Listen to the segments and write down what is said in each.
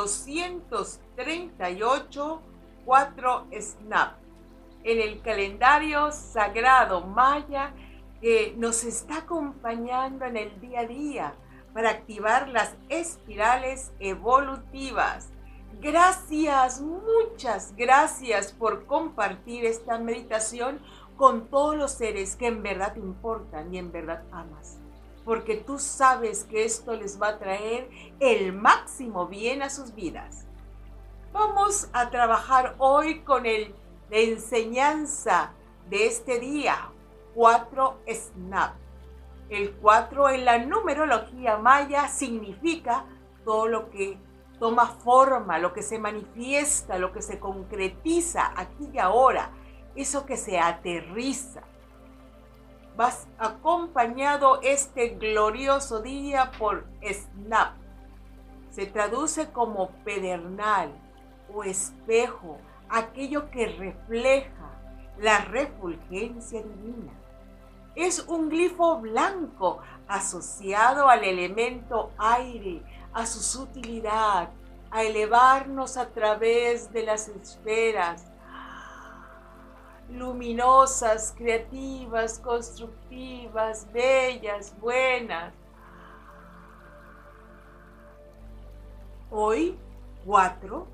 238 4 SNAP en el calendario sagrado maya que nos está acompañando en el día a día para activar las espirales evolutivas. Gracias, muchas gracias por compartir esta meditación con todos los seres que en verdad te importan y en verdad amas. Porque tú sabes que esto les va a traer el máximo bien a sus vidas. Vamos a trabajar hoy con el, la enseñanza de este día, 4 SNAP. El 4 en la numerología maya significa todo lo que toma forma, lo que se manifiesta, lo que se concretiza aquí y ahora, eso que se aterriza. Vas acompañado este glorioso día por Snap. Se traduce como pedernal o espejo, aquello que refleja la refulgencia divina es un glifo blanco asociado al elemento aire, a su sutilidad, a elevarnos a través de las esferas luminosas, creativas, constructivas, bellas, buenas. Hoy, cuatro,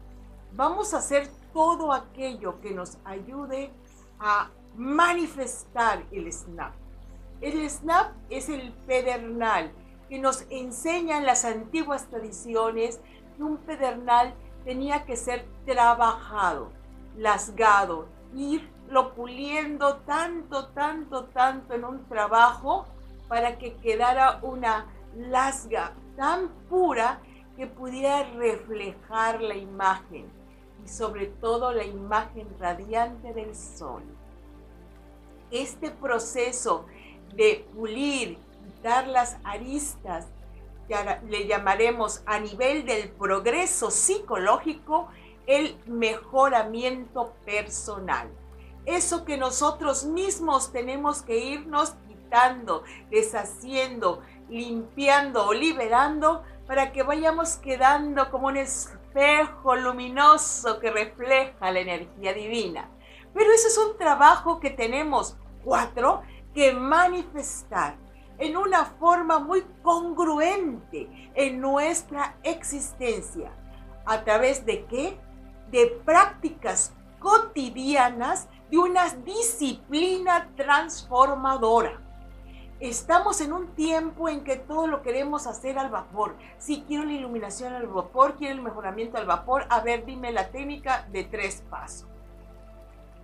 vamos a hacer todo aquello que nos ayude a manifestar el snap. El snap es el pedernal que nos enseñan las antiguas tradiciones que un pedernal tenía que ser trabajado, lasgado, irlo puliendo tanto, tanto, tanto en un trabajo para que quedara una lasga tan pura que pudiera reflejar la imagen y sobre todo la imagen radiante del sol. Este proceso de pulir, quitar las aristas, le llamaremos a nivel del progreso psicológico el mejoramiento personal. Eso que nosotros mismos tenemos que irnos quitando, deshaciendo, limpiando o liberando para que vayamos quedando como un espejo luminoso que refleja la energía divina. Pero eso es un trabajo que tenemos cuatro que manifestar en una forma muy congruente en nuestra existencia. ¿A través de qué? De prácticas cotidianas de una disciplina transformadora. Estamos en un tiempo en que todo lo queremos hacer al vapor. Si quiero la iluminación al vapor, quiero el mejoramiento al vapor, a ver, dime la técnica de tres pasos.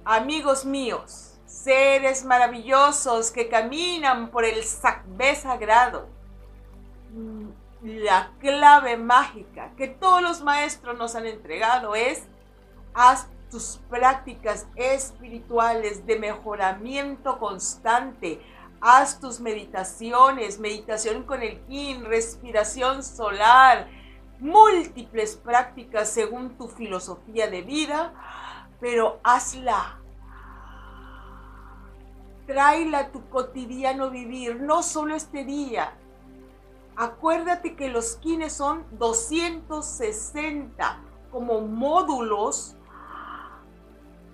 Amigos míos, seres maravillosos que caminan por el sacbé sagrado. La clave mágica que todos los maestros nos han entregado es haz tus prácticas espirituales de mejoramiento constante. Haz tus meditaciones, meditación con el kin, respiración solar, múltiples prácticas según tu filosofía de vida, pero hazla tráela a tu cotidiano vivir, no solo este día. Acuérdate que los kines son 260 como módulos,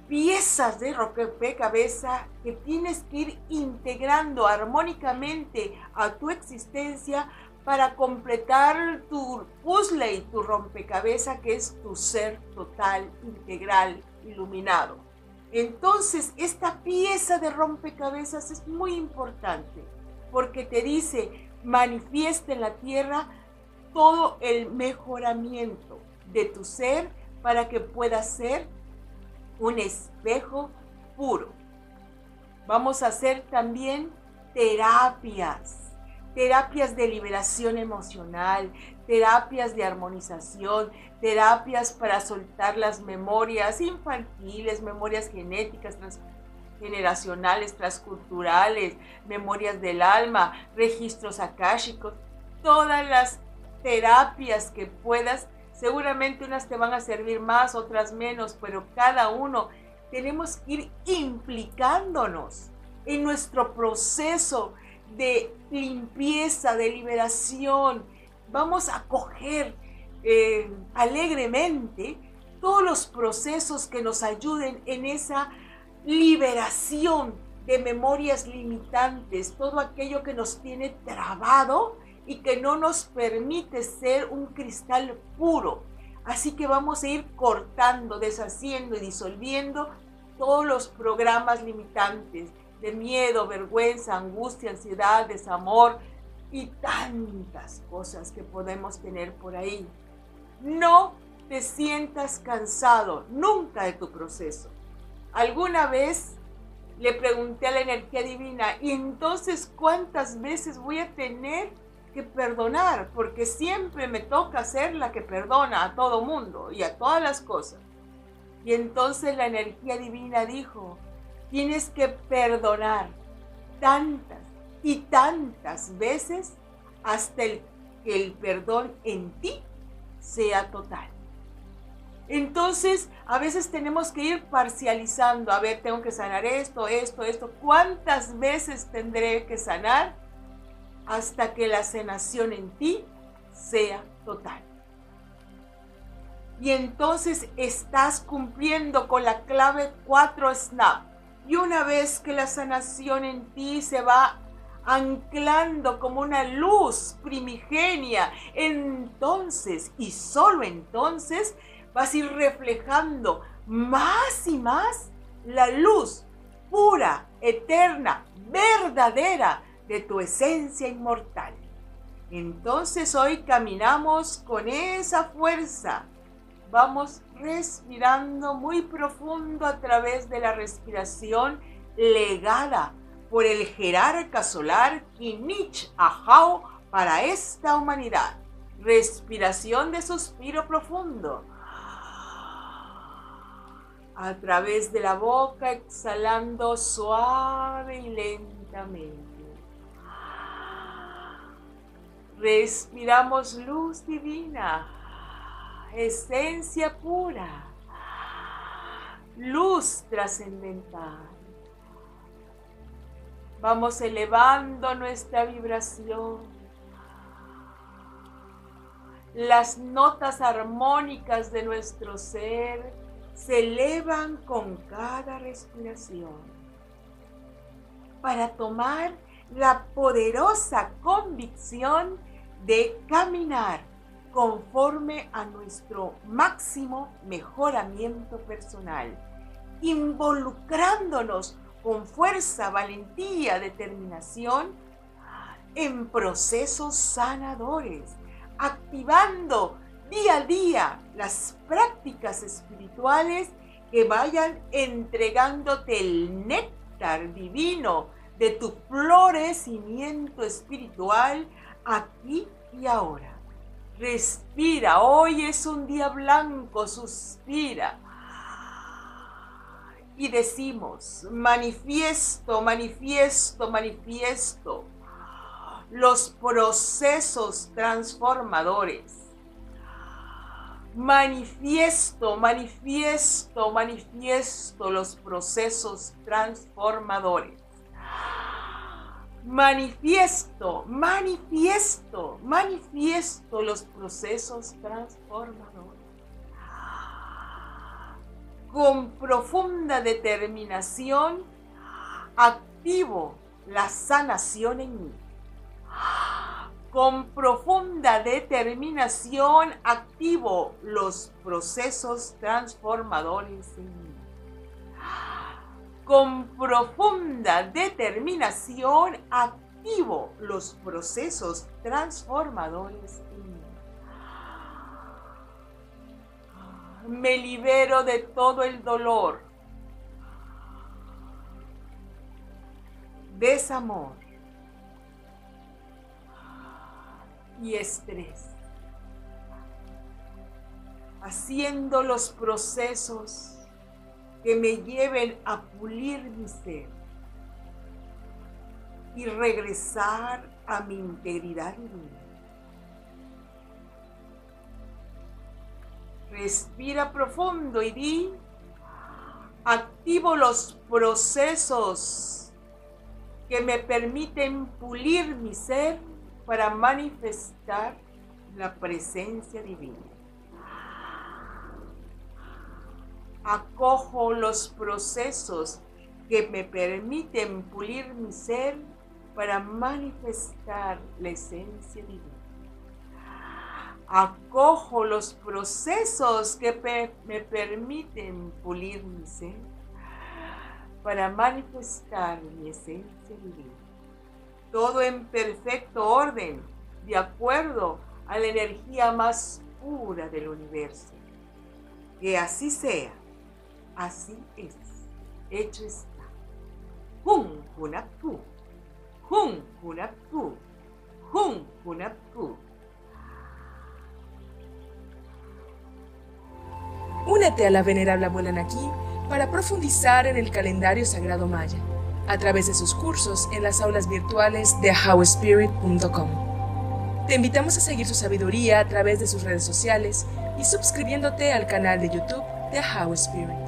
piezas de rompecabezas que tienes que ir integrando armónicamente a tu existencia para completar tu puzzle y tu rompecabezas que es tu ser total, integral, iluminado. Entonces, esta pieza de rompecabezas es muy importante porque te dice, manifiesta en la tierra todo el mejoramiento de tu ser para que puedas ser un espejo puro. Vamos a hacer también terapias terapias de liberación emocional, terapias de armonización, terapias para soltar las memorias infantiles, memorias genéticas, transgeneracionales, transculturales, memorias del alma, registros akáshicos, todas las terapias que puedas, seguramente unas te van a servir más, otras menos, pero cada uno tenemos que ir implicándonos en nuestro proceso de limpieza, de liberación. Vamos a coger eh, alegremente todos los procesos que nos ayuden en esa liberación de memorias limitantes, todo aquello que nos tiene trabado y que no nos permite ser un cristal puro. Así que vamos a ir cortando, deshaciendo y disolviendo todos los programas limitantes de miedo, vergüenza, angustia, ansiedad, desamor y tantas cosas que podemos tener por ahí. No te sientas cansado nunca de tu proceso. Alguna vez le pregunté a la energía divina, ¿y entonces cuántas veces voy a tener que perdonar? Porque siempre me toca ser la que perdona a todo mundo y a todas las cosas. Y entonces la energía divina dijo, tienes que perdonar tantas y tantas veces hasta el, que el perdón en ti sea total. Entonces, a veces tenemos que ir parcializando. A ver, tengo que sanar esto, esto, esto. ¿Cuántas veces tendré que sanar hasta que la sanación en ti sea total? Y entonces estás cumpliendo con la clave 4 SNAP. Y una vez que la sanación en ti se va anclando como una luz primigenia, entonces y solo entonces vas a ir reflejando más y más la luz pura, eterna, verdadera de tu esencia inmortal. Entonces hoy caminamos con esa fuerza. Vamos respirando muy profundo a través de la respiración legada por el jerarca solar Kinich Ahau para esta humanidad. Respiración de suspiro profundo. A través de la boca, exhalando suave y lentamente. Respiramos luz divina, esencia pura, luz trascendental. Vamos elevando nuestra vibración. Las notas armónicas de nuestro ser se elevan con cada respiración para tomar la poderosa convicción de caminar conforme a nuestro máximo mejoramiento personal, involucrándonos con fuerza, valentía, determinación en procesos sanadores, activando día a día las prácticas espirituales que vayan entregándote el néctar divino de tu florecimiento espiritual aquí y ahora. Respira, hoy es un día blanco, suspira y decimos, manifiesto, manifiesto, manifiesto los procesos transformadores. Manifiesto, manifiesto, manifiesto los procesos transformadores. Manifiesto, manifiesto, manifiesto los procesos transformadores con profunda determinación, activo la sanación en mí. Con profunda determinación, activo los procesos transformadores en mí. Con profunda determinación, activo los procesos transformadores me libero de todo el dolor, desamor y estrés, haciendo los procesos que me lleven a pulir mi ser y regresar a mi integridad divina. Respira profundo y di, activo los procesos que me permiten pulir mi ser para manifestar la presencia divina. Acojo los procesos que me permiten pulir mi ser para manifestar la esencia divina. Acojo los procesos que me permiten pulir mi ser para manifestar mi esencia divina. Todo en perfecto orden, de acuerdo a la energía más pura del universo. Que así sea, así es, hecho está. Hun Hunapku, Hun Hunapku, Hun Hunapku. Únete a la venerable abuela Naki para profundizar en el calendario sagrado maya a través de sus cursos en las aulas virtuales de howspirit.com. Te invitamos a seguir su sabiduría a través de sus redes sociales y suscribiéndote al canal de YouTube de How Spirit.